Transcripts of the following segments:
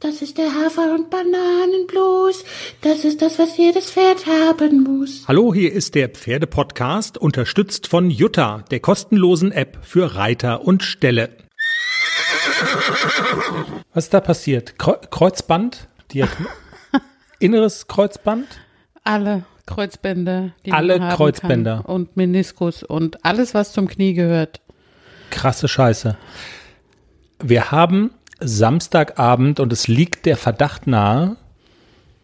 Das ist der Hafer- und Bananenblues. Das ist das, was jedes Pferd haben muss. Hallo, hier ist der Pferdepodcast, unterstützt von Jutta, der kostenlosen App für Reiter und Ställe. Was ist da passiert? Kreu Kreuzband? Die hat inneres Kreuzband? Alle Kreuzbänder. Die Alle man haben Kreuzbänder. Kann. Und Meniskus und alles, was zum Knie gehört. Krasse Scheiße. Wir haben Samstagabend und es liegt der Verdacht nahe,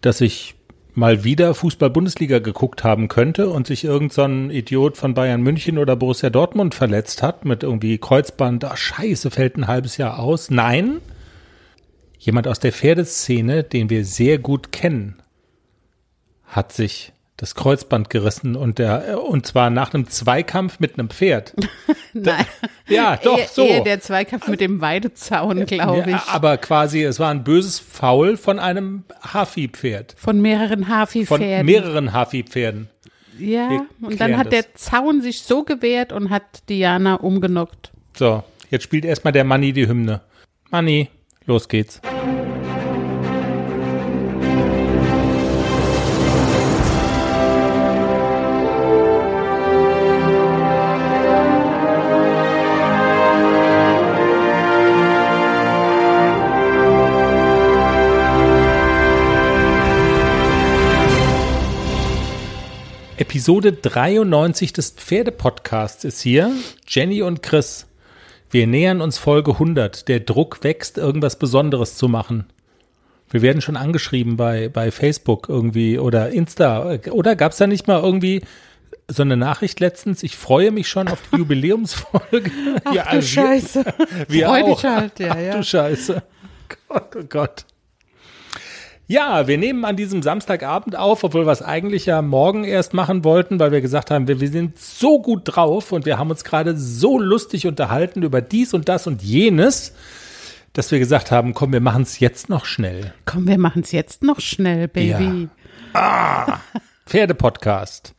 dass ich mal wieder Fußball-Bundesliga geguckt haben könnte und sich irgend so Idiot von Bayern München oder Borussia Dortmund verletzt hat mit irgendwie Kreuzband. Ah, scheiße, fällt ein halbes Jahr aus. Nein, jemand aus der Pferdeszene, den wir sehr gut kennen, hat sich das Kreuzband gerissen und der und zwar nach einem Zweikampf mit einem Pferd. Nein. Ja, doch eher, so. Eher der Zweikampf mit dem Weidezaun, glaube ich. aber quasi, es war ein böses Foul von einem Hafi-Pferd. Von mehreren Von Hafi-Pferden. mehreren Hafi-Pferden. Ja, Wir und dann hat das. der Zaun sich so gewehrt und hat Diana umgenockt. So, jetzt spielt erstmal der Manni die Hymne. Manni, los geht's. Episode 93 des Pferdepodcasts ist hier. Jenny und Chris. Wir nähern uns Folge 100. Der Druck wächst, irgendwas Besonderes zu machen. Wir werden schon angeschrieben bei, bei Facebook irgendwie oder Insta. Oder gab's da nicht mal irgendwie so eine Nachricht letztens? Ich freue mich schon auf die Jubiläumsfolge. Ach Ja, du also wir- Scheiße. wir Freu auch. dich halt, ja, Ach ja. du Scheiße. Gott, oh Gott. Ja, wir nehmen an diesem Samstagabend auf, obwohl wir es eigentlich ja morgen erst machen wollten, weil wir gesagt haben, wir, wir sind so gut drauf und wir haben uns gerade so lustig unterhalten über dies und das und jenes, dass wir gesagt haben, komm, wir machen es jetzt noch schnell. Komm, wir machen es jetzt noch schnell, Baby. Pferdepodcast.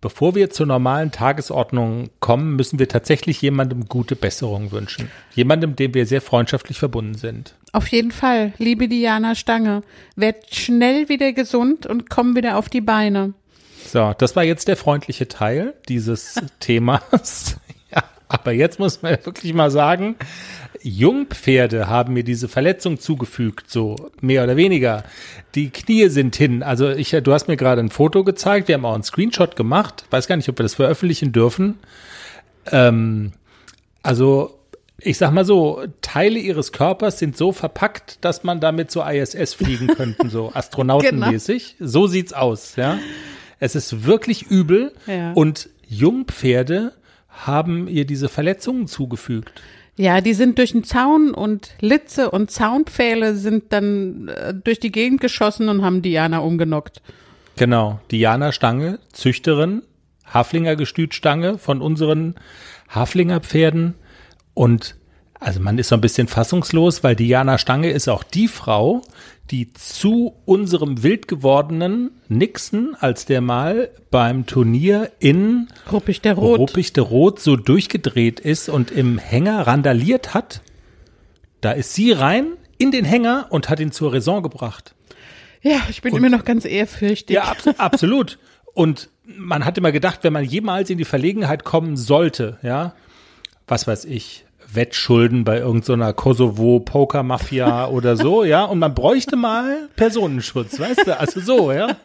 Bevor wir zur normalen Tagesordnung kommen, müssen wir tatsächlich jemandem gute Besserung wünschen. Jemandem, dem wir sehr freundschaftlich verbunden sind. Auf jeden Fall, liebe Diana Stange, werd schnell wieder gesund und komm wieder auf die Beine. So, das war jetzt der freundliche Teil dieses Themas. Aber jetzt muss man wirklich mal sagen, Jungpferde haben mir diese Verletzung zugefügt, so mehr oder weniger. Die Knie sind hin. Also ich, du hast mir gerade ein Foto gezeigt, wir haben auch einen Screenshot gemacht. Weiß gar nicht, ob wir das veröffentlichen dürfen. Ähm, also ich sag mal so, Teile ihres Körpers sind so verpackt, dass man damit zur ISS fliegen könnten, so astronautenmäßig. So sieht's aus, ja. Es ist wirklich übel Ja. und Jungpferde haben ihr diese Verletzungen zugefügt. Ja, die sind durch den Zaun und Litze und Zaunpfähle sind dann äh, durch die Gegend geschossen und haben Diana umgenockt. Genau. Diana Stange, Züchterin, Haflinger Gestütstange von unseren Haflinger Pferden. Und also man ist so ein bisschen fassungslos, weil Diana Stange ist auch die Frau, die zu unserem wild gewordenen Nixon, als der mal beim Turnier in Ruppig der Rot. Ruppig de Rot so durchgedreht ist und im Hänger randaliert hat. Da ist sie rein in den Hänger und hat ihn zur Raison gebracht. Ja, ich bin immer noch ganz ehrfürchtig. Ja, abs absolut. Und man hat immer gedacht, wenn man jemals in die Verlegenheit kommen sollte, ja, was weiß ich, Wettschulden bei irgendeiner Kosovo-Poker-Mafia oder so, ja, und man bräuchte mal Personenschutz, weißt du, also so, ja,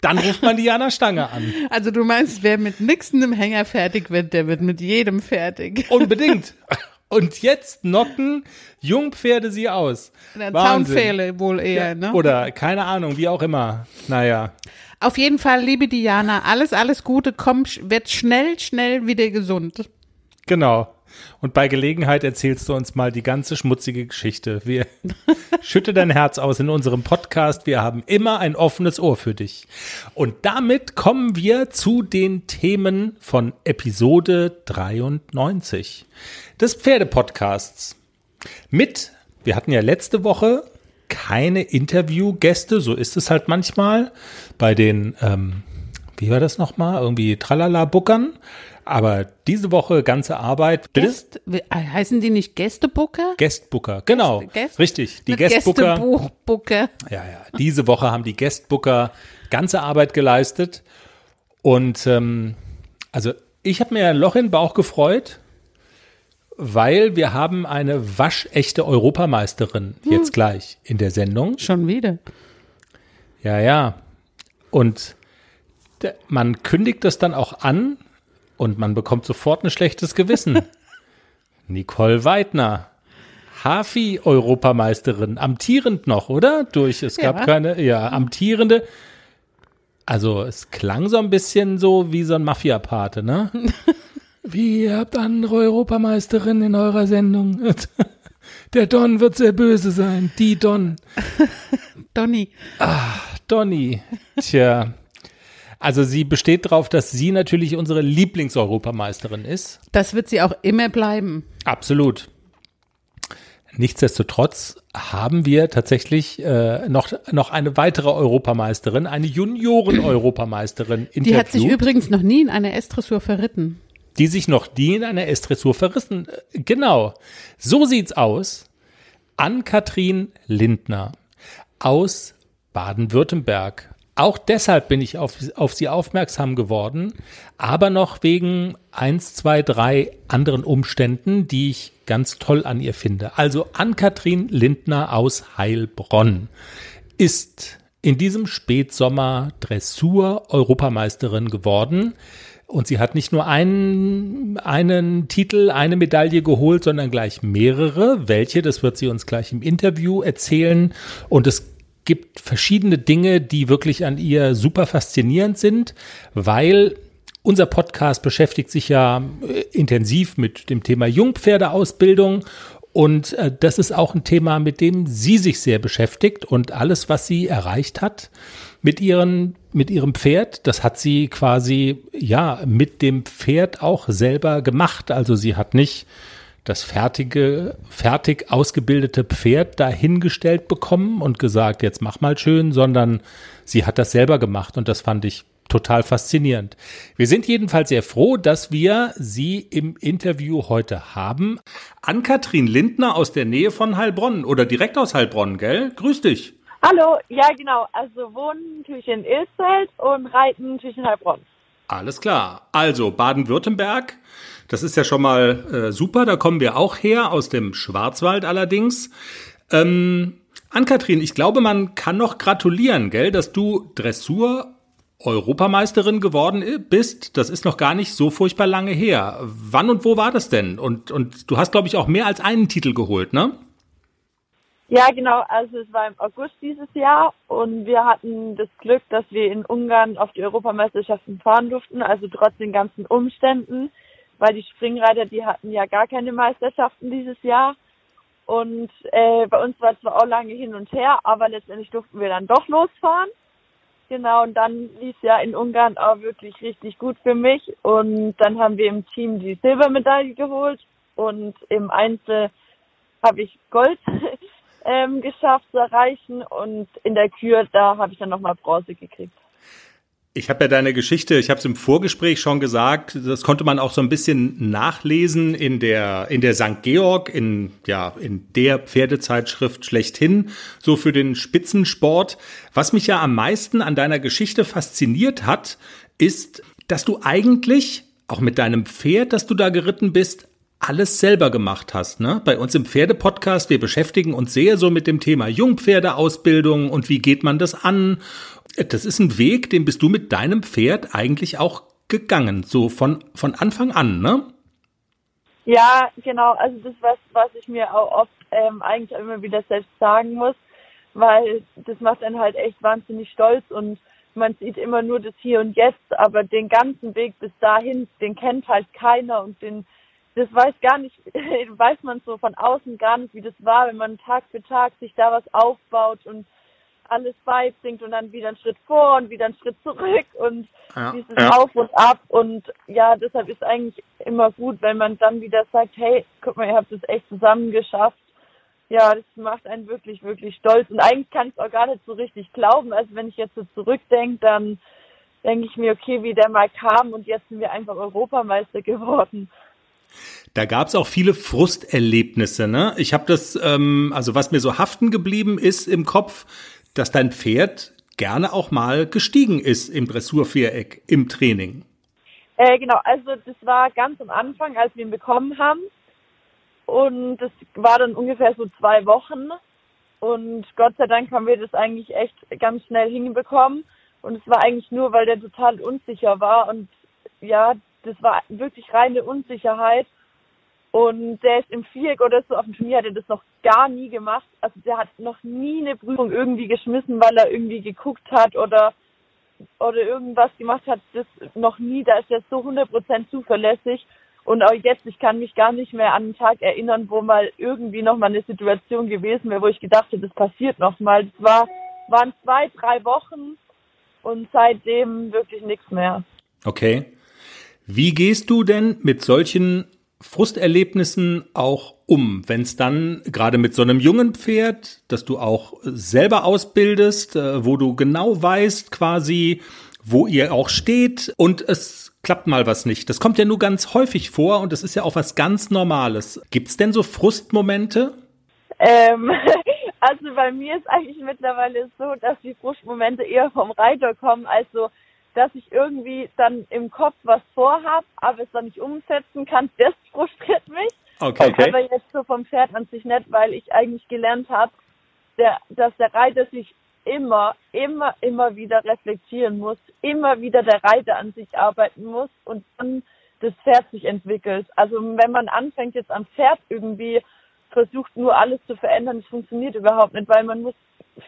dann ruft man Diana Stange an. Also du meinst, wer mit Nixon im Hänger fertig wird, der wird mit jedem fertig. Unbedingt. Und jetzt knocken Jungpferde sie aus. Wahnsinn. Zaunpfähle wohl eher, ne? Oder keine Ahnung, wie auch immer. Naja. Auf jeden Fall, liebe Diana, alles, alles Gute, komm, werd schnell, schnell wieder gesund. Genau. Und bei Gelegenheit erzählst du uns mal die ganze schmutzige Geschichte. Wir schütte dein Herz aus in unserem Podcast. Wir haben immer ein offenes Ohr für dich. Und damit kommen wir zu den Themen von Episode 93 des Pferdepodcasts. Mit, wir hatten ja letzte Woche keine Interviewgäste, so ist es halt manchmal bei den, ähm, wie war das nochmal, irgendwie Tralala-Buckern. Aber diese Woche ganze Arbeit. Gäst, wie- heißen die nicht Gästebooker? Guestbooker, genau. Gäst- Richtig. Die Nicht Guestbooker. Gästebuchbooker. Ja, ja. Diese Woche haben die Guestbooker ganze Arbeit geleistet. Und ähm, also ich habe mir ein Loch in den Bauch gefreut, weil wir haben eine waschechte Europameisterin jetzt gleich in der Sendung. Schon wieder. Ja, ja. Und man kündigt das dann auch an und man bekommt sofort ein schlechtes Gewissen. Nicole Weidner, Hafi-Europameisterin, amtierend noch, oder? Durch, es gab Ja. keine, ja, amtierende. Also es klang so ein bisschen so wie so ein Mafia-Pate, ne? Wie, ihr habt andere Europameisterinnen in eurer Sendung. Der Don wird sehr böse sein. Die Don. Donny. Donny. Tja. Also sie besteht darauf, dass sie natürlich unsere Lieblingseuropameisterin ist. Das wird sie auch immer bleiben. Absolut. Nichtsdestotrotz haben wir tatsächlich äh, noch, noch eine weitere Europameisterin, eine Junioren-Europameisterin interviewt, Die hat sich übrigens noch nie in einer S-Dressur verritten. die sich noch nie in einer S-Dressur verrissen. Äh, Genau. So sieht's aus. Ann-Kathrin Lindner aus Baden-Württemberg. Auch deshalb bin ich auf, auf sie aufmerksam geworden, aber noch wegen eins, zwei, drei anderen Umständen, die ich ganz toll an ihr finde. Also Ann-Kathrin Lindner aus Heilbronn ist in diesem Spätsommer Dressur-Europameisterin geworden. Und sie hat nicht nur einen, einen Titel, eine Medaille geholt, sondern gleich mehrere. Welche, das wird sie uns gleich im Interview erzählen. Und es gibt verschiedene Dinge, die wirklich an ihr super faszinierend sind, weil unser Podcast beschäftigt sich ja äh, intensiv mit dem Thema Jungpferdeausbildung und äh, das ist auch ein Thema, mit dem sie sich sehr beschäftigt und alles, was sie erreicht hat mit ihren mit ihrem Pferd, das hat sie quasi ja mit dem Pferd auch selber gemacht. Also sie hat nicht das fertige, fertig ausgebildete Pferd dahingestellt bekommen und gesagt, jetzt mach mal schön, sondern sie hat das selber gemacht und das fand ich total faszinierend. Wir sind jedenfalls sehr froh, dass wir sie im Interview heute haben. Ann-Kathrin Lindner aus der Nähe von Heilbronn oder direkt aus Heilbronn, gell? Grüß dich. Hallo, ja genau. Also wohnen natürlich in Ilsfeld und reiten natürlich in Heilbronn. Alles klar. Also Baden-Württemberg, das ist ja schon mal äh, super. Da kommen wir auch her, aus dem Schwarzwald allerdings. Ähm, Ann-Kathrin, ich glaube, man kann noch gratulieren, gell, dass du Dressur Europameisterin geworden bist. Das ist noch gar nicht so furchtbar lange her. Wann und wo war das denn? Und, und du hast, glaube ich, auch mehr als einen Titel geholt, ne? Ja genau, also es war im August dieses Jahr und wir hatten das Glück, dass wir in Ungarn auf die Europameisterschaften fahren durften, also trotz den ganzen Umständen, weil die Springreiter, die hatten ja gar keine Meisterschaften dieses Jahr. Und äh, bei uns war zwar auch lange hin und her, aber letztendlich durften wir dann doch losfahren. Genau, und dann lief ja in Ungarn auch wirklich richtig gut für mich. Und dann haben wir im Team die Silbermedaille geholt und im Einzel habe ich Gold ähm, geschafft zu erreichen und in der Kür, da habe ich dann nochmal Bronze gekriegt. Ich habe ja deine Geschichte, ich habe es im Vorgespräch schon gesagt, das konnte man auch so ein bisschen nachlesen in der in der St. Georg in ja in der Pferdezeitschrift schlechthin, so für den Spitzensport. Was mich ja am meisten an deiner Geschichte fasziniert hat, ist, dass du eigentlich auch mit deinem Pferd, das du da geritten bist, alles selber gemacht hast, ne? Bei uns im Pferdepodcast, wir beschäftigen uns sehr so mit dem Thema Jungpferdeausbildung und wie geht man das an? Das ist ein Weg, den bist du mit deinem Pferd eigentlich auch gegangen, so von, von Anfang an, ne? Ja, genau. Also das was, was ich mir auch oft ähm, eigentlich immer wieder selbst sagen muss, weil das macht einen halt echt wahnsinnig stolz und man sieht immer nur das Hier und Jetzt, aber den ganzen Weg bis dahin, den kennt halt keiner und den das weiß gar nicht, weiß man so von außen gar nicht, wie das war, wenn man Tag für Tag sich da was aufbaut und alles beibringt und dann wieder einen Schritt vor und wieder einen Schritt zurück und Ja, dieses ja. Auf und Ab und ja, deshalb ist eigentlich immer gut, wenn man dann wieder sagt, hey, guck mal, ihr habt es echt zusammen geschafft. Ja, das macht einen wirklich, wirklich stolz und eigentlich kann ich es auch gar nicht so richtig glauben. Also wenn ich jetzt so zurückdenke, dann denke ich mir, okay, wie der mal kam und jetzt sind wir einfach Europameister geworden. Da gab es auch viele Frusterlebnisse. Ne? Ich habe das, ähm, also was mir so haften geblieben ist im Kopf, dass dein Pferd gerne auch mal gestiegen ist im Dressurviereck im Training. Äh, genau, also das war ganz am Anfang, als wir ihn bekommen haben. Und das war dann ungefähr so zwei Wochen. Und Gott sei Dank haben wir das eigentlich echt ganz schnell hinbekommen. Und es war eigentlich nur, weil der total unsicher war. Und ja, das war wirklich reine Unsicherheit. Und der ist im Viereck oder so auf dem Turnier, hat er das noch gar nie gemacht. Also der hat noch nie eine Prüfung irgendwie geschmissen, weil er irgendwie geguckt hat oder, oder irgendwas gemacht hat. Das noch nie. Da ist er so 100% zuverlässig. Und auch jetzt, ich kann mich gar nicht mehr an einen Tag erinnern, wo mal irgendwie nochmal eine Situation gewesen wäre, wo ich gedacht hätte, das passiert nochmal. Das war, waren zwei, drei Wochen und seitdem wirklich nichts mehr. Okay. Wie gehst du denn mit solchen Frusterlebnissen auch um, wenn es dann gerade mit so einem jungen Pferd, das du auch selber ausbildest, äh, wo du genau weißt quasi, wo ihr auch steht und es klappt mal was nicht. Das kommt ja nur ganz häufig vor und das ist ja auch was ganz Normales. Gibt es denn so Frustmomente? Ähm, also bei mir ist eigentlich mittlerweile so, dass die Frustmomente eher vom Reiter kommen, also dass ich irgendwie dann im Kopf was vorhab, aber es dann nicht umsetzen kann, das frustriert mich. Okay. okay. Aber jetzt so vom Pferd an sich nicht, weil ich eigentlich gelernt habe, dass der Reiter sich immer, immer, immer wieder reflektieren muss, immer wieder der Reiter an sich arbeiten muss und dann das Pferd sich entwickelt. Also wenn man anfängt jetzt am Pferd irgendwie versucht nur alles zu verändern, das funktioniert überhaupt nicht, weil man muss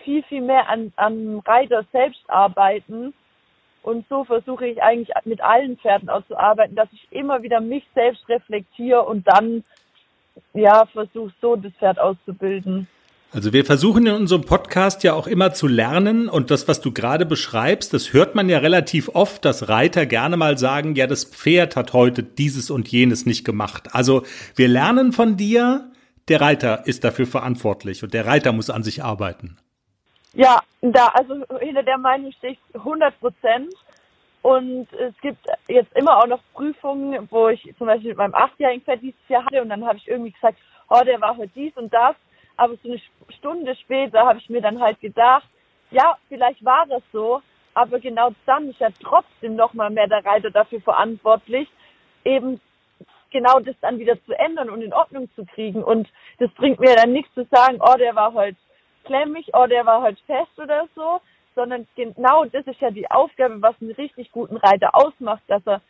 viel, viel mehr an, an Reiter selbst arbeiten und so versuche ich eigentlich mit allen Pferden auch zu arbeiten, dass ich immer wieder mich selbst reflektiere und dann, ja, versuche so das Pferd auszubilden. Also wir versuchen in unserem Podcast ja auch immer zu lernen und das, was du gerade beschreibst, das hört man ja relativ oft, dass Reiter gerne mal sagen, ja, das Pferd hat heute dieses und jenes nicht gemacht. Also wir lernen von dir, der Reiter ist dafür verantwortlich und der Reiter muss an sich arbeiten. Ja, da, also hinter der Meinung stehe ich 100 Prozent. Und es gibt jetzt immer auch noch Prüfungen, wo ich zum Beispiel mit meinem achtjährigen Pferd dieses Jahr hatte und dann habe ich irgendwie gesagt, oh, der war heute dies und das. Aber so eine Stunde später habe ich mir dann halt gedacht, ja, vielleicht war das so, aber genau dann ist ja trotzdem nochmal mehr der Reiter dafür verantwortlich, eben genau das dann wieder zu ändern und in Ordnung zu kriegen. Und das bringt mir dann nichts zu sagen, oh, der war heute klemmig, oh, der war halt fest oder so, sondern genau das ist ja die Aufgabe, was einen richtig guten Reiter ausmacht, dass er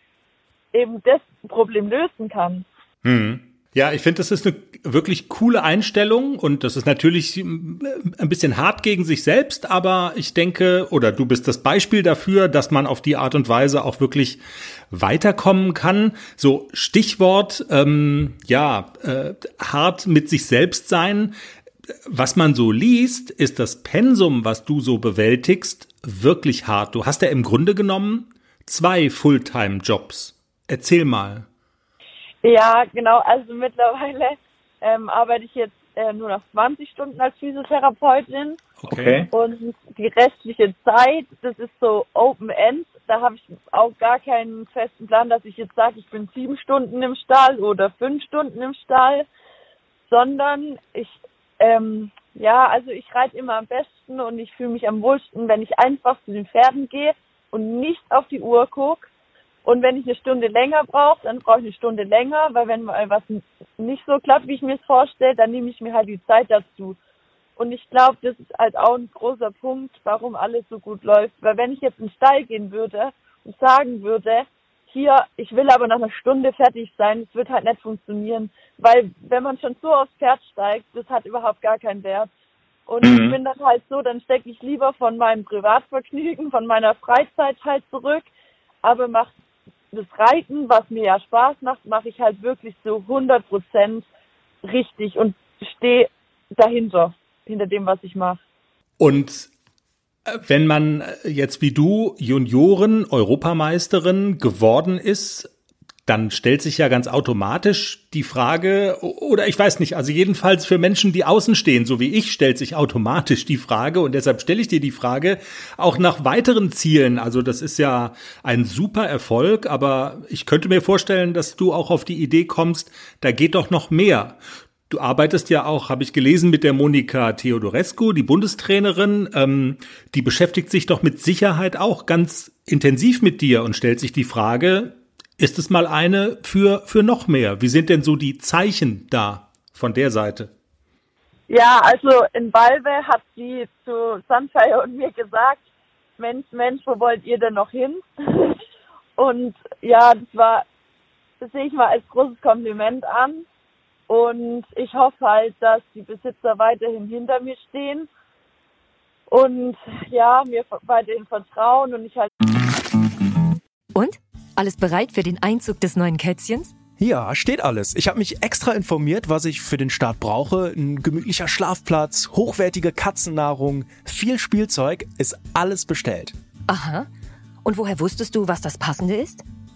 eben das Problem lösen kann. Hm. Ja, ich finde, das ist eine wirklich coole Einstellung und das ist natürlich ein bisschen hart gegen sich selbst, aber ich denke, oder du bist das Beispiel dafür, dass man auf die Art und Weise auch wirklich weiterkommen kann. So Stichwort, ähm, ja, äh, hart mit sich selbst sein was man so liest, ist das Pensum, was du so bewältigst, wirklich hart. Du hast ja im Grunde genommen zwei Fulltime-Jobs. Erzähl mal. Ja, genau. Also mittlerweile ähm, arbeite ich jetzt äh, nur noch 20 Stunden als Physiotherapeutin. Okay. Und die restliche Zeit, das ist so Open End. Da habe ich auch gar keinen festen Plan, dass ich jetzt sage, ich bin sieben Stunden im Stall oder fünf Stunden im Stall, sondern ich ähm, ja, also ich reite immer am besten und ich fühle mich am wohlsten, wenn ich einfach zu den Pferden gehe und nicht auf die Uhr gucke. Und wenn ich eine Stunde länger brauche, dann brauche ich eine Stunde länger, weil wenn mal was nicht so klappt, wie ich mir es vorstelle, dann nehme ich mir halt die Zeit dazu. Und ich glaube, das ist halt auch ein großer Punkt, warum alles so gut läuft. Weil wenn ich jetzt in den Stall gehen würde und sagen würde, hier, ich will aber nach einer Stunde fertig sein, das wird halt nicht funktionieren. Weil wenn man schon so aufs Pferd steigt, das hat überhaupt gar keinen Wert. Und mhm. ich bin dann halt so, dann stecke ich lieber von meinem Privatvergnügen, von meiner Freizeit halt zurück, aber macht das Reiten, was mir ja Spaß macht, mache ich halt wirklich zu 100 Prozent richtig und stehe dahinter, hinter dem, was ich mache. Und wenn man jetzt wie du Junioren Europameisterin geworden ist, dann stellt sich ja ganz automatisch die Frage, oder ich weiß nicht, also jedenfalls für Menschen, die außen stehen, so wie ich, stellt sich automatisch die Frage, und deshalb stelle ich dir die Frage, auch nach weiteren Zielen. Also das ist ja ein super Erfolg, aber ich könnte mir vorstellen, dass du auch auf die Idee kommst, da geht doch noch mehr. Du arbeitest ja auch, habe ich gelesen, mit der Monika Theodorescu, die Bundestrainerin. Ähm, die beschäftigt sich doch mit Sicherheit auch ganz intensiv mit dir und stellt sich die Frage, ist es mal eine für, für noch mehr? Wie sind denn so die Zeichen da von der Seite? Ja, also in Balve hat sie zu Sunfire und mir gesagt, Mensch, Mensch, wo wollt ihr denn noch hin? Und ja, das war, das sehe ich mal als großes Kompliment an. Und ich hoffe halt, dass die Besitzer weiterhin hinter mir stehen und ja, mir weiterhin vertrauen und ich halt. Und? Alles bereit für den Einzug des neuen Kätzchens? Ja, steht alles. Ich habe mich extra informiert, was ich für den Start brauche. Ein gemütlicher Schlafplatz, hochwertige Katzennahrung, viel Spielzeug, ist alles bestellt. Aha. Und woher wusstest du, was das Passende ist?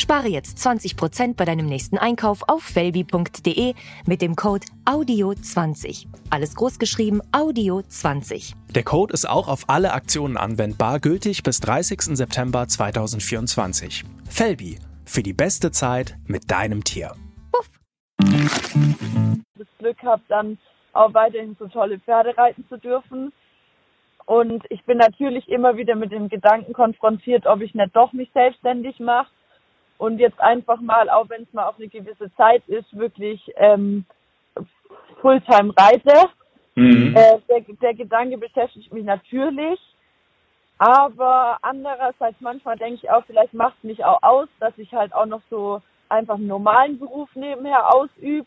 Spare jetzt 20% bei deinem nächsten Einkauf auf felbi.de mit dem Code AUDIO20. Alles großgeschrieben AUDIO20. Der Code ist auch auf alle Aktionen anwendbar, gültig bis 30. September 2024. Felbi, für die beste Zeit mit deinem Tier. Puff. Das Glück habe, dann auch weiterhin so tolle Pferde reiten zu dürfen. Und ich bin natürlich immer wieder mit dem Gedanken konfrontiert, ob ich nicht doch mich selbstständig mache und jetzt einfach mal, auch wenn es mal auf eine gewisse Zeit ist, wirklich ähm, Fulltime reite. Mhm. Äh, der, der Gedanke beschäftigt mich natürlich, aber andererseits manchmal denke ich auch, vielleicht macht es mich auch aus, dass ich halt auch noch so einfach einen normalen Beruf nebenher ausübe.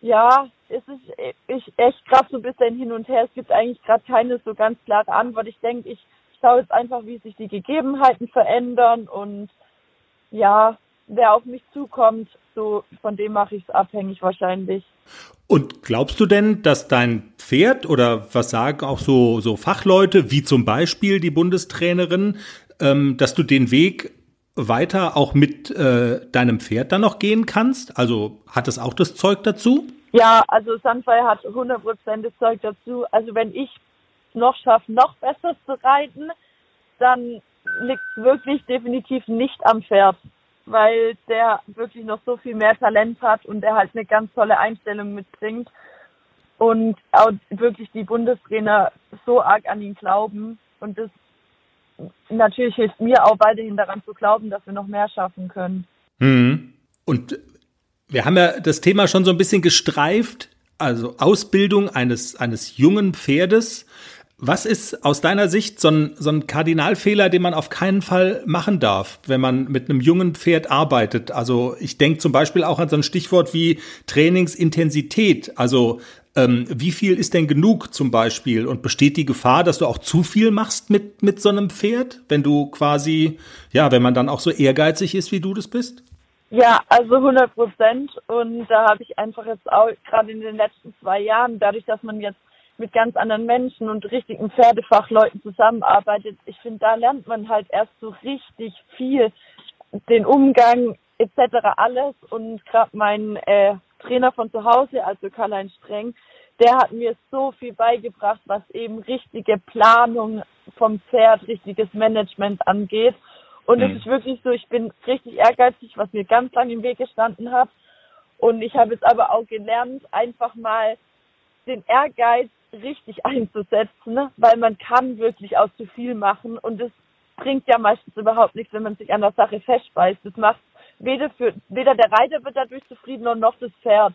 Ja, es ist ich echt gerade so ein bisschen hin und her. Es gibt eigentlich gerade keine so ganz klare Antwort. Ich denke, ich schaue jetzt einfach, wie sich die Gegebenheiten verändern und ja, wer auf mich zukommt, so von dem mache ich es abhängig wahrscheinlich. Und glaubst du denn, dass dein Pferd oder was sagen auch so, so Fachleute, wie zum Beispiel die Bundestrainerin, ähm, dass du den Weg weiter auch mit äh, deinem Pferd dann noch gehen kannst? Also hat es auch das Zeug dazu? Ja, also Sunfire hat 100% das Zeug dazu. Also wenn ich noch schaffe, noch besser zu reiten, dann liegt wirklich definitiv nicht am Pferd, weil der wirklich noch so viel mehr Talent hat und der halt eine ganz tolle Einstellung mitbringt und auch wirklich die Bundestrainer so arg an ihn glauben und das natürlich hilft mir auch weiterhin daran zu glauben, dass wir noch mehr schaffen können. Mhm. Und wir haben ja das Thema schon so ein bisschen gestreift, also Ausbildung eines, eines jungen Pferdes. Was ist aus deiner Sicht so ein, so ein Kardinalfehler, den man auf keinen Fall machen darf, wenn man mit einem jungen Pferd arbeitet? Also ich denke zum Beispiel auch an so ein Stichwort wie Trainingsintensität. Also ähm, wie viel ist denn genug zum Beispiel? Und besteht die Gefahr, dass du auch zu viel machst mit, mit so einem Pferd, wenn du quasi, ja, wenn man dann auch so ehrgeizig ist, wie du das bist? Ja, also 100 Prozent. Und da habe ich einfach jetzt auch gerade in den letzten zwei Jahren, dadurch, dass man jetzt mit ganz anderen Menschen und richtigen Pferdefachleuten zusammenarbeitet. Ich finde, da lernt man halt erst so richtig viel, den Umgang etc. alles. Und gerade mein äh, Trainer von zu Hause, also Karl-Heinz Streng, der hat mir so viel beigebracht, was eben richtige Planung vom Pferd, richtiges Management angeht. Und mhm. es ist wirklich so, ich bin richtig ehrgeizig, was mir ganz lange im Weg gestanden hat. Und ich habe jetzt aber auch gelernt, einfach mal den Ehrgeiz richtig einzusetzen, ne? weil man kann wirklich auch zu viel machen und es bringt ja meistens überhaupt nichts, wenn man sich an der Sache festbeißt. Das macht weder für weder der Reiter wird dadurch zufrieden noch das Pferd.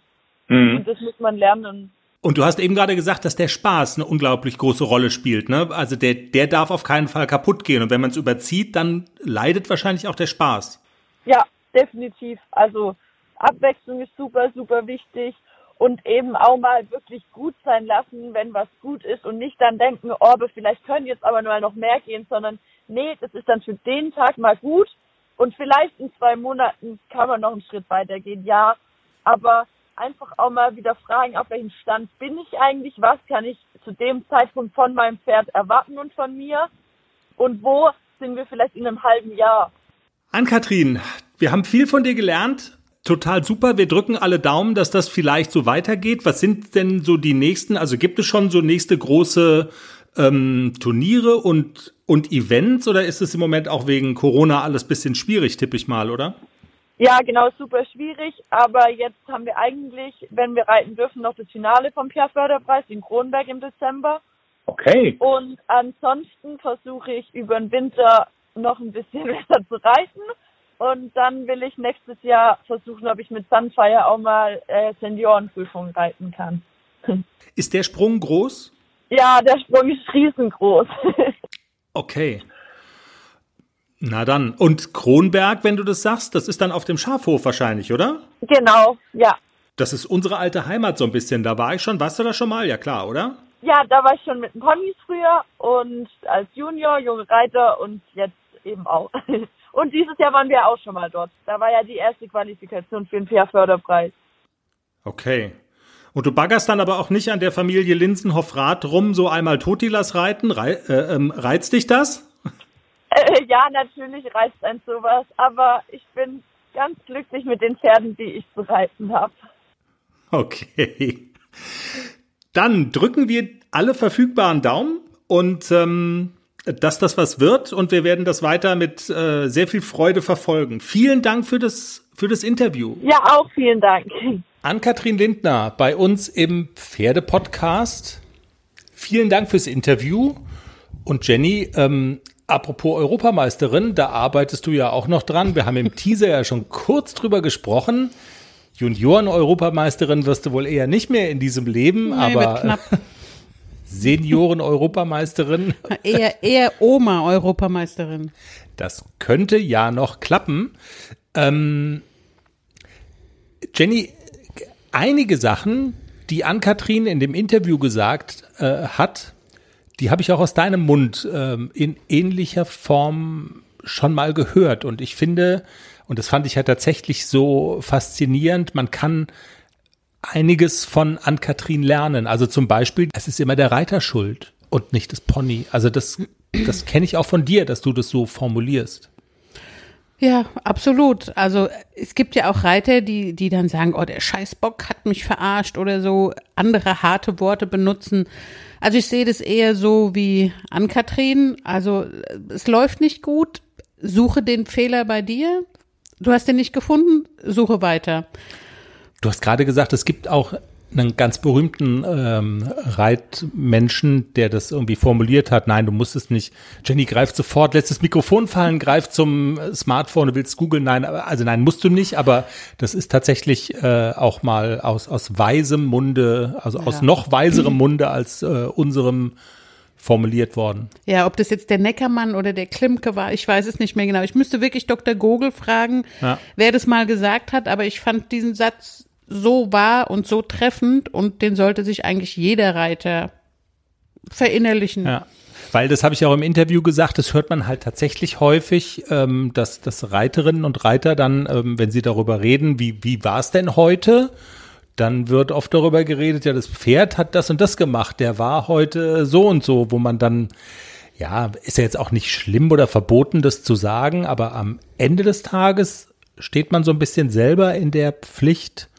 Und das muss man lernen. Und du hast eben gerade gesagt, dass der Spaß eine unglaublich große Rolle spielt. Ne? Also der, der darf auf keinen Fall kaputt gehen. Und wenn man es überzieht, dann leidet wahrscheinlich auch der Spaß. Ja, definitiv. Also Abwechslung ist super, super wichtig. Und eben auch mal wirklich gut sein lassen, wenn was gut ist und nicht dann denken, oh, vielleicht können jetzt aber mal noch mehr gehen, sondern nee, das ist dann für den Tag mal gut und vielleicht in zwei Monaten kann man noch einen Schritt weitergehen, ja. Aber einfach auch mal wieder fragen, auf welchem Stand bin ich eigentlich, was kann ich zu dem Zeitpunkt von meinem Pferd erwarten und von mir und wo sind wir vielleicht in einem halben Jahr. Ann-Kathrin, wir haben viel von dir gelernt. Total super. Wir drücken alle Daumen, dass das vielleicht so weitergeht. Was sind denn so die nächsten? Also gibt es schon so nächste große ähm, Turniere und, und Events oder ist es im Moment auch wegen Corona alles bisschen schwierig, tippe ich mal, oder? Ja, genau, super schwierig. Aber jetzt haben wir eigentlich, wenn wir reiten dürfen, noch das Finale vom Pierre Förderpreis in Kronberg im Dezember. Okay. Und ansonsten versuche ich über den Winter noch ein bisschen besser zu reiten. Und dann will ich nächstes Jahr versuchen, ob ich mit Sunfire auch mal äh, Seniorenprüfung reiten kann. Ist der Sprung groß? Ja, der Sprung ist riesengroß. Okay. Na dann. Und Kronberg, wenn du das sagst, das ist dann auf dem Schafhof wahrscheinlich, oder? genau, ja. Das ist unsere alte Heimat so ein bisschen. Da war ich schon. Warst du da schon mal? Ja klar, oder? Ja, da war ich schon mit den Ponys früher und als Junior, junge Reiter und jetzt eben auch. Und dieses Jahr waren wir auch schon mal dort. Da war ja die erste Qualifikation für den PR-Förderpreis. Okay. Und du baggerst dann aber auch nicht an der Familie Linsenhoff-Rath rum, so einmal Totilas reiten? Rei äh, ähm, reizt dich das? Äh, ja, natürlich reizt ein sowas, aber ich bin ganz glücklich mit den Pferden, die ich zu reiten habe. Okay. Dann drücken wir alle verfügbaren Daumen und ähm, dass das was wird und wir werden das weiter mit äh, sehr viel Freude verfolgen. Vielen Dank für das, für das Interview. Ja, auch vielen Dank. Ann-Kathrin Lindner bei uns im Pferdepodcast. Vielen Dank fürs Interview. Und Jenny, ähm, apropos Europameisterin, da arbeitest du ja auch noch dran. Wir haben im Teaser ja schon kurz drüber gesprochen. Junioren-Europameisterin wirst du wohl eher nicht mehr in diesem Leben, Nee, wird aber knapp. Senioren-Europameisterin, Eher, eher Oma-Europameisterin. das könnte ja noch klappen. Ähm, Jenny, einige Sachen, die Ann-Kathrin in dem Interview gesagt äh, hat, die habe ich auch aus deinem Mund ähm, in ähnlicher Form schon mal gehört. Und ich finde, und das fand ich ja tatsächlich so faszinierend, man kann einiges von Ann-Kathrin lernen. Also zum Beispiel, es ist immer der Reiter schuld und nicht das Pony. Also das, das kenne ich auch von dir, dass du das so formulierst. Ja, absolut. Also es gibt ja auch Reiter, die, die dann sagen, oh, der Scheißbock hat mich verarscht oder so andere harte Worte benutzen. Also ich sehe das eher so wie an Kathrin. Also es läuft nicht gut. Suche den Fehler bei dir. Du hast den nicht gefunden. Suche weiter. Du hast gerade gesagt, es gibt auch einen ganz berühmten ähm, Reitmenschen, der das irgendwie formuliert hat. Nein, du musst es nicht. Jenny greift sofort, lässt das Mikrofon fallen, greift zum Smartphone, du willst googeln. Nein, also nein, musst du nicht. Aber das ist tatsächlich äh, auch mal aus aus weisem Munde, also aus Ja. noch weiserem Munde als äh, unserem formuliert worden. Ja, ob das jetzt der Neckermann oder der Klimke war, ich weiß es nicht mehr genau. Ich müsste wirklich Dr. Gogel fragen, Ja. wer das mal gesagt hat, aber ich fand diesen Satz so wahr und so treffend und den sollte sich eigentlich jeder Reiter verinnerlichen. Ja. Weil das habe ich auch im Interview gesagt, das hört man halt tatsächlich häufig, ähm, dass, dass Reiterinnen und Reiter dann, ähm, wenn sie darüber reden, wie, wie war es denn heute, dann wird oft darüber geredet, ja, das Pferd hat das und das gemacht, der war heute so und so, wo man dann, ja, ist ja jetzt auch nicht schlimm oder verboten, das zu sagen, aber am Ende des Tages steht man so ein bisschen selber in der Pflicht,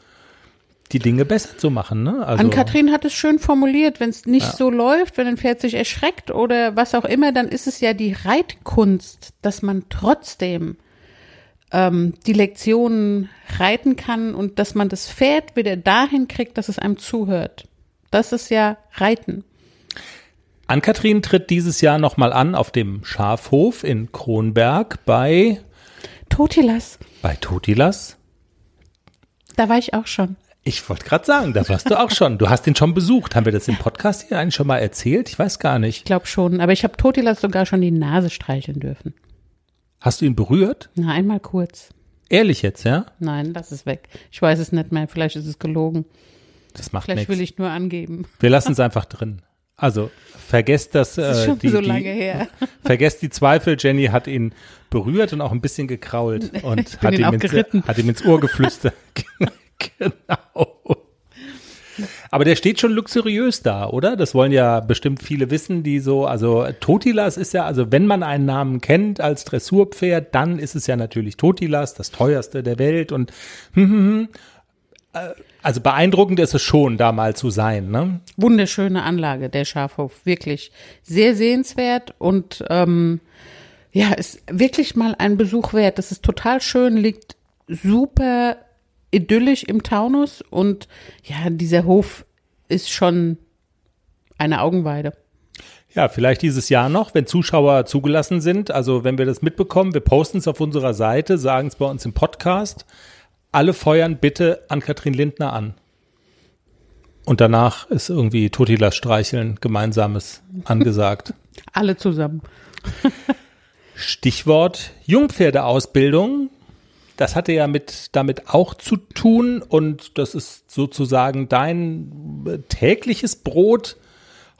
die Dinge besser zu machen. Ne? Also, Ann-Kathrin hat es schön formuliert, wenn es nicht so läuft, wenn ein Pferd sich erschreckt oder was auch immer, dann ist es ja die Reitkunst, dass man trotzdem ähm, die Lektionen reiten kann und dass man das Pferd wieder dahin kriegt, dass es einem zuhört. Das ist ja Reiten. Ann-Kathrin tritt dieses Jahr nochmal an auf dem Schafhof in Kronberg bei, Totilas, bei Totilas. da war ich auch schon. Ich wollte gerade sagen, da warst du auch schon. Du hast ihn schon besucht. Haben wir das im Podcast hier eigentlich schon mal erzählt? Ich weiß gar nicht. Ich glaube schon, aber ich habe Totilas sogar schon die Nase streicheln dürfen. Hast du ihn berührt? Na, einmal kurz. Ehrlich jetzt, ja? Nein, das ist weg. Ich weiß es nicht mehr. Vielleicht ist es gelogen. Das macht Vielleicht nichts. will ich nur angeben. Wir lassen es einfach drin. Also vergesst das. Das ist äh, schon die, so die, lange her. Vergesst die Zweifel. Jenny hat ihn berührt und auch ein bisschen gekrault und hat, ihm ins, hat ihm ins Ohr geflüstert. genau. Aber der steht schon luxuriös da, oder? Das wollen ja bestimmt viele wissen, die so, also Totilas ist ja, also wenn man einen Namen kennt als Dressurpferd, dann ist es ja natürlich Totilas, das teuerste der Welt und hm, hm, hm. Äh, also beeindruckend ist es schon, da mal zu sein, ne? Wunderschöne Anlage, der Schafhof. Wirklich sehr sehenswert und ähm, ja, ist wirklich mal ein Besuch wert. Das ist total schön, liegt super idyllisch im Taunus und ja, dieser Hof ist schon eine Augenweide. Ja, vielleicht dieses Jahr noch, wenn Zuschauer zugelassen sind. Also wenn wir das mitbekommen, wir posten es auf unserer Seite, sagen es bei uns im Podcast. Alle feuern bitte an Katrin Lindner an. Und danach ist irgendwie Totilas Streicheln gemeinsames angesagt. Alle zusammen. Stichwort Jungpferdeausbildung. Das hatte ja mit damit auch zu tun und das ist sozusagen dein äh, tägliches Brot.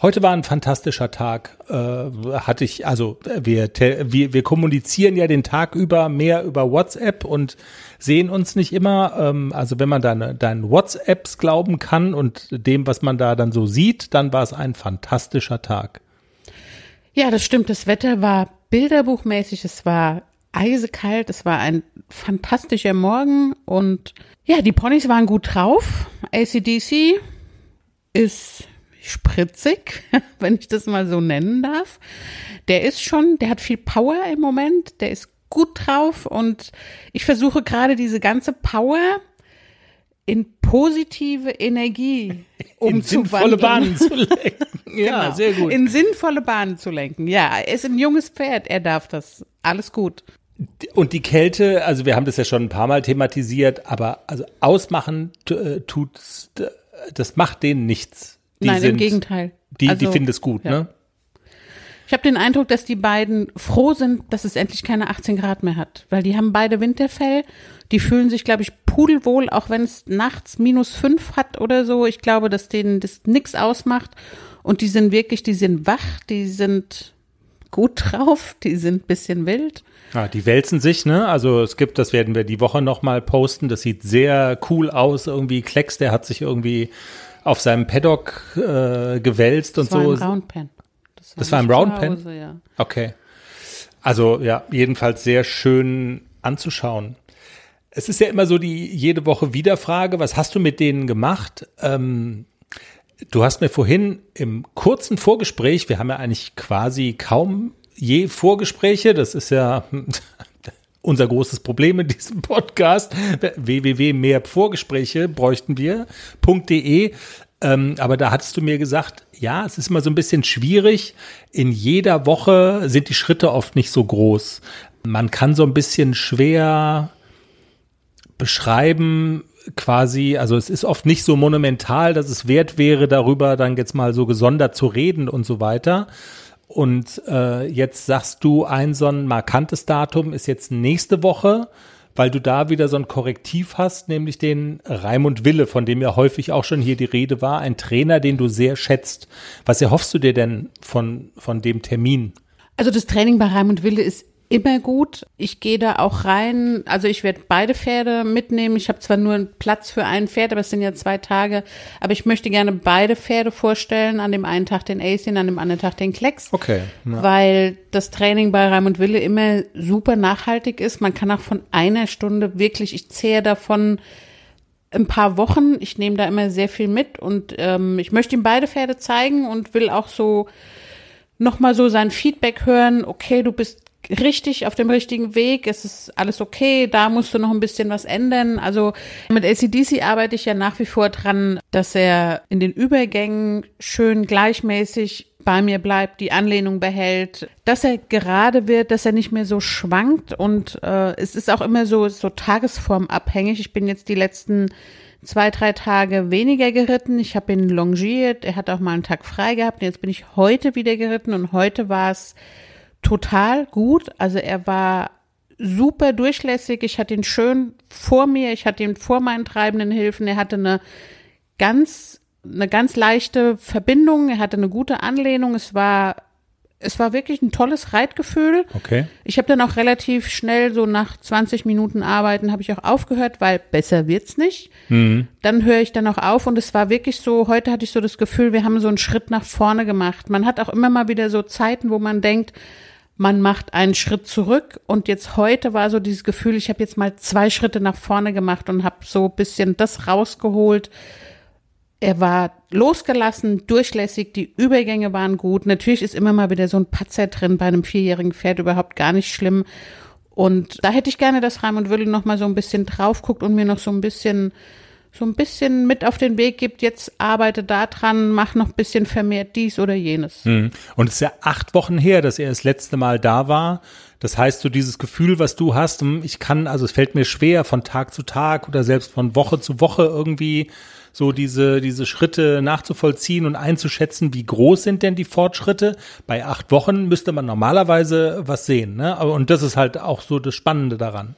Heute war ein fantastischer Tag. Äh, hatte ich, also äh, wir, wir, wir kommunizieren ja den Tag über mehr über WhatsApp und sehen uns nicht immer. Ähm, also wenn man deine, deinen WhatsApps glauben kann und dem, was man da dann so sieht, dann war es ein fantastischer Tag. Ja, das stimmt. Das Wetter war bilderbuchmäßig. Es war eisekalt. Es war ein fantastischer Morgen. Und ja, die Ponys waren gut drauf. ACDC ist spritzig, wenn ich das mal so nennen darf. Der ist schon, der hat viel Power im Moment. Der ist gut drauf. Und ich versuche gerade diese ganze Power in positive Energie In sinnvolle umzuwandeln. Bahnen zu lenken. Ja, Genau. sehr gut. In sinnvolle Bahnen zu lenken. Ja, er ist ein junges Pferd, er darf das. Alles gut. Und die Kälte, also wir haben das ja schon ein paar Mal thematisiert, aber also ausmachen äh, tut's, d- das macht denen nichts. Die Nein, sind, im Gegenteil. Die, die Also, finden es gut, ja. ne? Ich habe den Eindruck, dass die beiden froh sind, dass es endlich keine 18 Grad mehr hat, weil die haben beide Winterfell. Die fühlen sich, glaube ich, pudelwohl, auch wenn es nachts minus fünf hat oder so. Ich glaube, dass denen das nix ausmacht. Und die sind wirklich, die sind wach, die sind gut drauf, die sind bisschen wild. Ja, die wälzen sich, ne? Also es gibt, das werden wir die Woche nochmal posten, das sieht sehr cool aus. Irgendwie Klecks, der hat sich irgendwie auf seinem Paddock äh, gewälzt und Das war so. im Roundpen. Das war im nicht zu Roundpen? Ja. Okay. Also ja, jedenfalls sehr schön anzuschauen. Es ist ja immer so die jede Woche Wiederfrage, was hast du mit denen gemacht? Ähm, du hast mir vorhin im kurzen Vorgespräch, wir haben ja eigentlich quasi kaum je Vorgespräche, das ist ja unser großes Problem in diesem Podcast. www mehr Vorgespräche bräuchten wir. .de. Ähm, aber da hattest du mir gesagt, ja, es ist immer so ein bisschen schwierig. In jeder Woche sind die Schritte oft nicht so groß. Man kann so ein bisschen schwer beschreiben, quasi, also es ist oft nicht so monumental, dass es wert wäre, darüber dann jetzt mal so gesondert zu reden und so weiter. Und äh, jetzt sagst du, ein so ein markantes Datum ist jetzt nächste Woche, weil du da wieder so ein Korrektiv hast, nämlich den Raimund Wille, von dem ja häufig auch schon hier die Rede war, ein Trainer, den du sehr schätzt. Was erhoffst du dir denn von, von dem Termin? Also das Training bei Raimund Wille ist immer gut. Ich gehe da auch rein. Also ich werde beide Pferde mitnehmen. Ich habe zwar nur einen Platz für ein Pferd, aber es sind ja zwei Tage. Aber ich möchte gerne beide Pferde vorstellen. An dem einen Tag den Acien, an dem anderen Tag den Klecks. Okay, ja. Weil das Training bei Raimund Wille immer super nachhaltig ist. Man kann auch von einer Stunde wirklich, ich zehre davon ein paar Wochen. Ich nehme da immer sehr viel mit und ähm, ich möchte ihm beide Pferde zeigen und will auch so nochmal so sein Feedback hören. Okay, du bist richtig auf dem richtigen Weg, es ist alles okay, da musst du noch ein bisschen was ändern. Also mit ACDC arbeite ich ja nach wie vor dran, dass er in den Übergängen schön gleichmäßig bei mir bleibt, die Anlehnung behält, dass er gerade wird, dass er nicht mehr so schwankt und äh, es ist auch immer so, so tagesformabhängig. Ich bin jetzt die letzten zwei, drei Tage weniger geritten. Ich habe ihn longiert. Er hat auch mal einen Tag frei gehabt. Jetzt bin ich heute wieder geritten und heute war es total gut. Also er war super durchlässig. Ich hatte ihn schön vor mir. Ich hatte ihn vor meinen treibenden Hilfen. Er hatte eine ganz, eine ganz leichte Verbindung. Er hatte eine gute Anlehnung. Es war es war wirklich ein tolles Reitgefühl. Okay. Ich habe dann auch relativ schnell, so nach 20 Minuten Arbeiten, habe ich auch aufgehört, weil besser wird's nicht. Mhm. Dann höre ich dann auch auf und es war wirklich so, heute hatte ich so das Gefühl, wir haben so einen Schritt nach vorne gemacht. Man hat auch immer mal wieder so Zeiten, wo man denkt, man macht einen Schritt zurück und jetzt heute war so dieses Gefühl, ich habe jetzt mal zwei Schritte nach vorne gemacht und habe so bisschen das rausgeholt, er war losgelassen, durchlässig, die Übergänge waren gut. Natürlich ist immer mal wieder so ein Patzer drin bei einem vierjährigen Pferd, überhaupt gar nicht schlimm. Und da hätte ich gerne, dass Raimund Wille noch mal so ein bisschen drauf guckt und mir noch so ein bisschen, so ein bisschen mit auf den Weg gibt. Jetzt arbeite da dran, mach noch ein bisschen vermehrt dies oder jenes. Mhm. Und es ist ja acht Wochen her, dass er das letzte Mal da war. Das heißt, so dieses Gefühl, was du hast, hm, ich kann, also es fällt mir schwer von Tag zu Tag oder selbst von Woche zu Woche irgendwie so diese, diese Schritte nachzuvollziehen und einzuschätzen, wie groß sind denn die Fortschritte. Bei acht Wochen müsste man normalerweise was sehen, ne? Und das ist halt auch so das Spannende daran.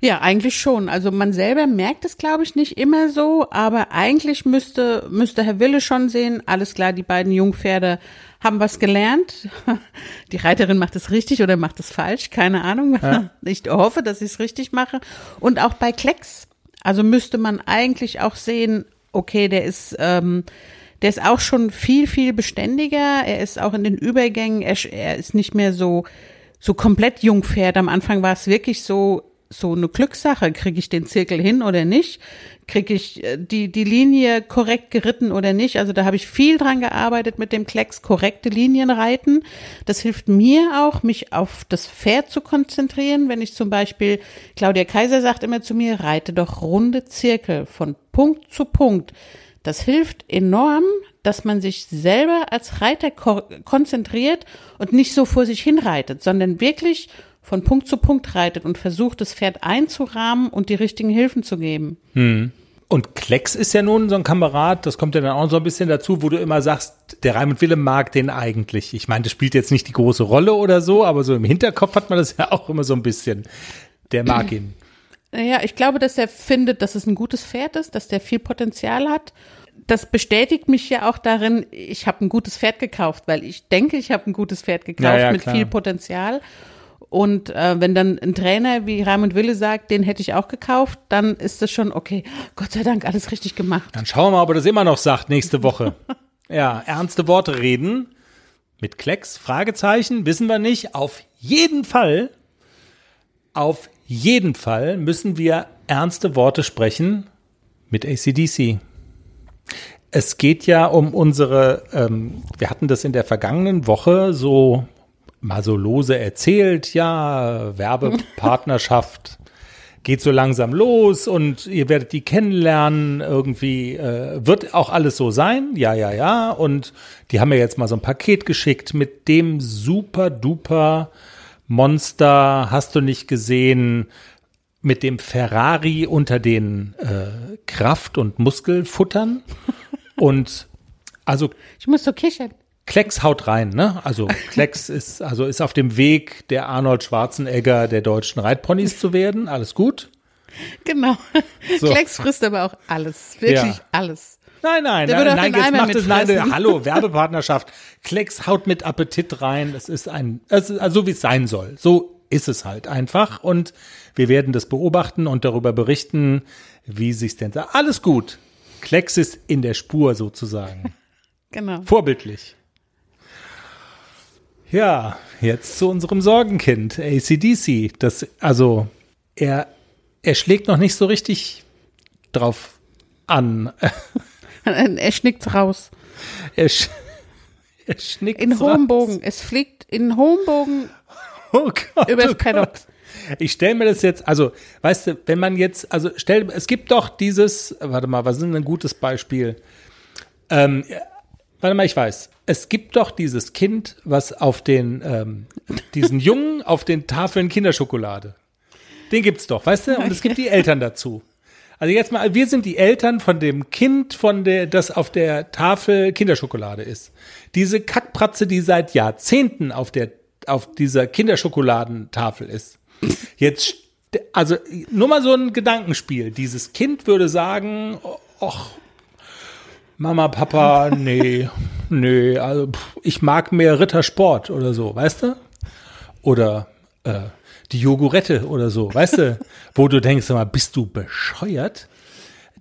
Ja, eigentlich schon. Also man selber merkt es, glaube ich, nicht immer so, aber eigentlich müsste, müsste Herr Wille schon sehen, alles klar, die beiden Jungpferde haben was gelernt. Die Reiterin macht es richtig oder macht es falsch, keine Ahnung. Ja. Ich hoffe, dass ich es richtig mache. Und auch bei Klecks, also müsste man eigentlich auch sehen, okay, der ist, ähm, der ist auch schon viel, viel beständiger. Er ist auch in den Übergängen, er, er ist nicht mehr so, so komplett Jungpferd. Am Anfang war es wirklich so, so eine Glückssache. Kriege ich den Zirkel hin oder nicht? Kriege ich äh, die, die Linie korrekt geritten oder nicht? Also da habe ich viel dran gearbeitet mit dem Klecks, korrekte Linien reiten. Das hilft mir auch, mich auf das Pferd zu konzentrieren. Wenn ich zum Beispiel, Claudia Kaiser sagt immer zu mir, reite doch runde Zirkel von Punkt zu Punkt. Das hilft enorm, dass man sich selber als Reiter ko konzentriert und nicht so vor sich hinreitet, sondern wirklich von Punkt zu Punkt reitet und versucht, das Pferd einzurahmen und die richtigen Hilfen zu geben. Hm. Und Klecks ist ja nun so ein Kamerad, das kommt ja dann auch so ein bisschen dazu, wo du immer sagst, der Raimund Willem mag den eigentlich. Ich meine, das spielt jetzt nicht die große Rolle oder so, aber so im Hinterkopf hat man das ja auch immer so ein bisschen. Der mag ihn. Ja, ich glaube, dass er findet, dass es ein gutes Pferd ist, dass der viel Potenzial hat. Das bestätigt mich ja auch darin, ich habe ein gutes Pferd gekauft, weil ich denke, ich habe ein gutes Pferd gekauft Ja, ja, mit klar. viel Potenzial. Und äh, wenn dann ein Trainer wie Raimund Wille sagt, den hätte ich auch gekauft, dann ist das schon okay. Gott sei Dank, alles richtig gemacht. Dann schauen wir mal, ob er das immer noch sagt nächste Woche. ja, ernste Worte reden. Mit Klecks, Fragezeichen, wissen wir nicht. Auf jeden Fall, auf jeden Fall müssen wir ernste Worte sprechen mit ACDC. Es geht ja um unsere, ähm, wir hatten das in der vergangenen Woche so mal so lose erzählt, ja, Werbepartnerschaft geht so langsam los und ihr werdet die kennenlernen, irgendwie äh, wird auch alles so sein, ja, ja, ja. Und die haben mir jetzt mal so ein Paket geschickt mit dem super duper Monster, hast du nicht gesehen, mit dem Ferrari unter den äh, Kraft- und Muskelfuttern. Und also Ich muss so kichern. Klecks haut rein, ne? Also Klecks ist also ist auf dem Weg, der Arnold Schwarzenegger der deutschen Reitponys zu werden. Alles gut? Genau. So. Klecks frisst aber auch alles. Wirklich Ja. alles. Nein, nein, Der nein, nein, jetzt macht es nein, hallo, Werbepartnerschaft. Klecks haut mit Appetit rein. Es ist ein, es ist also wie es sein soll. So ist es halt einfach und wir werden das beobachten und darüber berichten, wie sich's denn sagt. Alles gut. Klecks ist in der Spur sozusagen. Genau. Vorbildlich. Ja, jetzt zu unserem Sorgenkind, ACDC. Das, also, er, er schlägt noch nicht so richtig drauf an. Er schnickt raus. Er, sch er schnickt In hohem. Bogen. Es fliegt in hohem Bogen Oh Gott, übers oh Paddock. Ich stelle mir das jetzt, also, weißt du, wenn man jetzt, also stell, es gibt doch dieses, warte mal, was ist denn ein gutes Beispiel? Ähm, warte mal, ich weiß. Es gibt doch dieses Kind, was auf den, ähm, diesen Jungen auf den Tafeln Kinderschokolade. Den gibt's doch, weißt du? Und es gibt die Eltern dazu. Also jetzt mal, wir sind die Eltern von dem Kind, von der, das auf der Tafel Kinderschokolade ist. Diese Kackpratze, die seit Jahrzehnten auf der, auf dieser KinderschokoladenTafel ist. Jetzt, also nur mal so ein Gedankenspiel. Dieses Kind würde sagen, ach, Mama, Papa, nee, nee, also pff, ich mag mehr Rittersport oder so, weißt du? Oder äh, die Jogurette oder so, weißt du? Wo du denkst, sag mal, bist du bescheuert?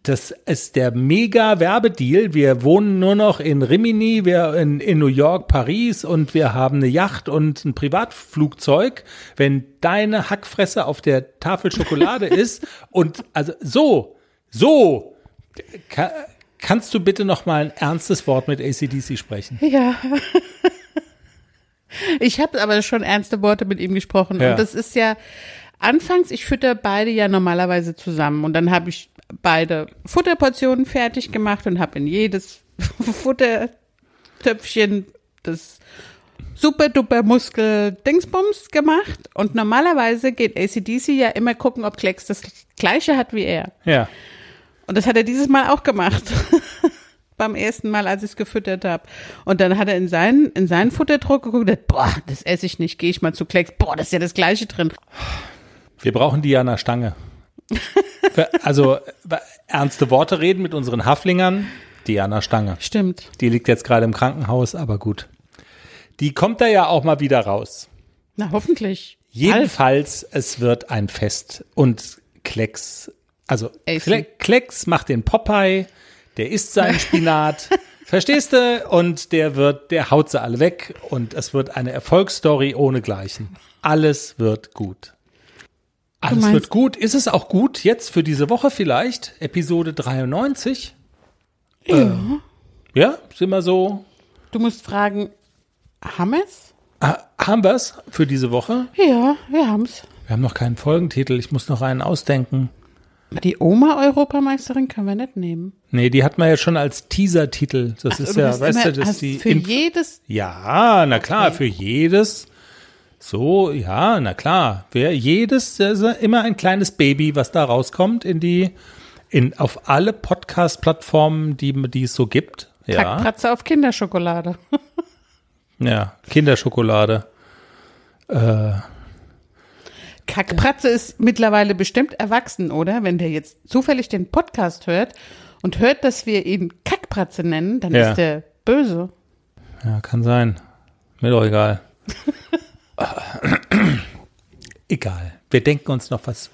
Das ist der mega Werbedeal. Wir wohnen nur noch in Rimini, wir in, in New York, Paris und wir haben eine Yacht und ein Privatflugzeug. Wenn deine Hackfresse auf der Tafel Schokolade ist und also so, so, kannst du bitte noch mal ein ernstes Wort mit ACDC sprechen? Ja. Ich habe aber schon ernste Worte mit ihm gesprochen. Ja. Und das ist ja, anfangs, ich fütter beide ja normalerweise zusammen. Und dann habe ich beide Futterportionen fertig gemacht und habe in jedes Futtertöpfchen das super duper Muskel Dingsbums gemacht. Und normalerweise geht ACDC ja immer gucken, ob Klecks das gleiche hat wie er. Ja. Und das hat er dieses Mal auch gemacht. Beim ersten Mal, als ich es gefüttert habe. Und dann hat er in seinen, in seinen Futterdruck geguckt und hat, boah, das esse ich nicht, gehe ich mal zu Klecks. Boah, das ist ja das Gleiche drin. Wir brauchen die an der Stange. Also ernste Worte reden mit unseren Haflingern, die an der Stange. Stimmt. Die liegt jetzt gerade im Krankenhaus, aber gut. Die kommt da ja auch mal wieder raus. Na, hoffentlich. Jedenfalls, es wird ein Fest und Klecks, also. Kle Klecks macht den Popeye, der isst seinen Spinat, verstehst du? Und der wird, der haut sie alle weg und es wird eine Erfolgsstory ohnegleichen. Alles wird gut. Alles wird gut. Ist es auch gut jetzt für diese Woche vielleicht? Episode 93? Ja. ja, sind wir so. Du musst fragen, haben wir's? Ah, haben wir's für diese Woche? Ja, wir haben's. Wir haben noch keinen Folgentitel. Ich muss noch einen ausdenken. Die Oma-Europameisterin können wir nicht nehmen. Nee, die hat man ja schon als Teaser-Titel. Das ist du ja, weißt du, das hast ist die. für Inf- jedes, ja, na klar, für jedes. So, ja, na klar. Wer jedes, das ist ja immer ein kleines Baby, was da rauskommt in die, in, auf alle Podcast-Plattformen, die, die es so gibt. Ja, Kackpratze auf Kinderschokolade. ja, Kinderschokolade. Kackpratze ist mittlerweile bestimmt erwachsen, oder? Wenn der jetzt zufällig den Podcast hört und hört, dass wir ihn Kackpratze nennen, dann Ja. ist der böse. Ja, kann sein. Mir doch egal. egal. Wir denken uns noch was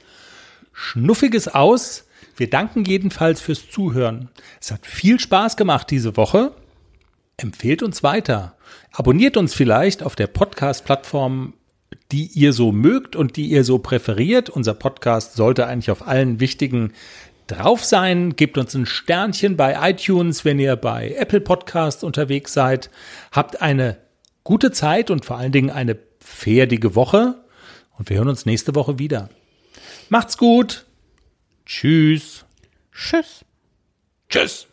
Schnuffiges aus. Wir danken jedenfalls fürs Zuhören. Es hat viel Spaß gemacht diese Woche. Empfehlt uns weiter. Abonniert uns vielleicht auf der Podcast-Plattform, die ihr so mögt und die ihr so präferiert. Unser Podcast sollte eigentlich auf allen wichtigen drauf sein. Gebt uns ein Sternchen bei iTunes, wenn ihr bei Apple Podcast unterwegs seid. Habt eine gute Zeit und vor allen Dingen eine fertige Woche. Und wir hören uns nächste Woche wieder. Macht's gut. Tschüss. Tschüss. Tschüss.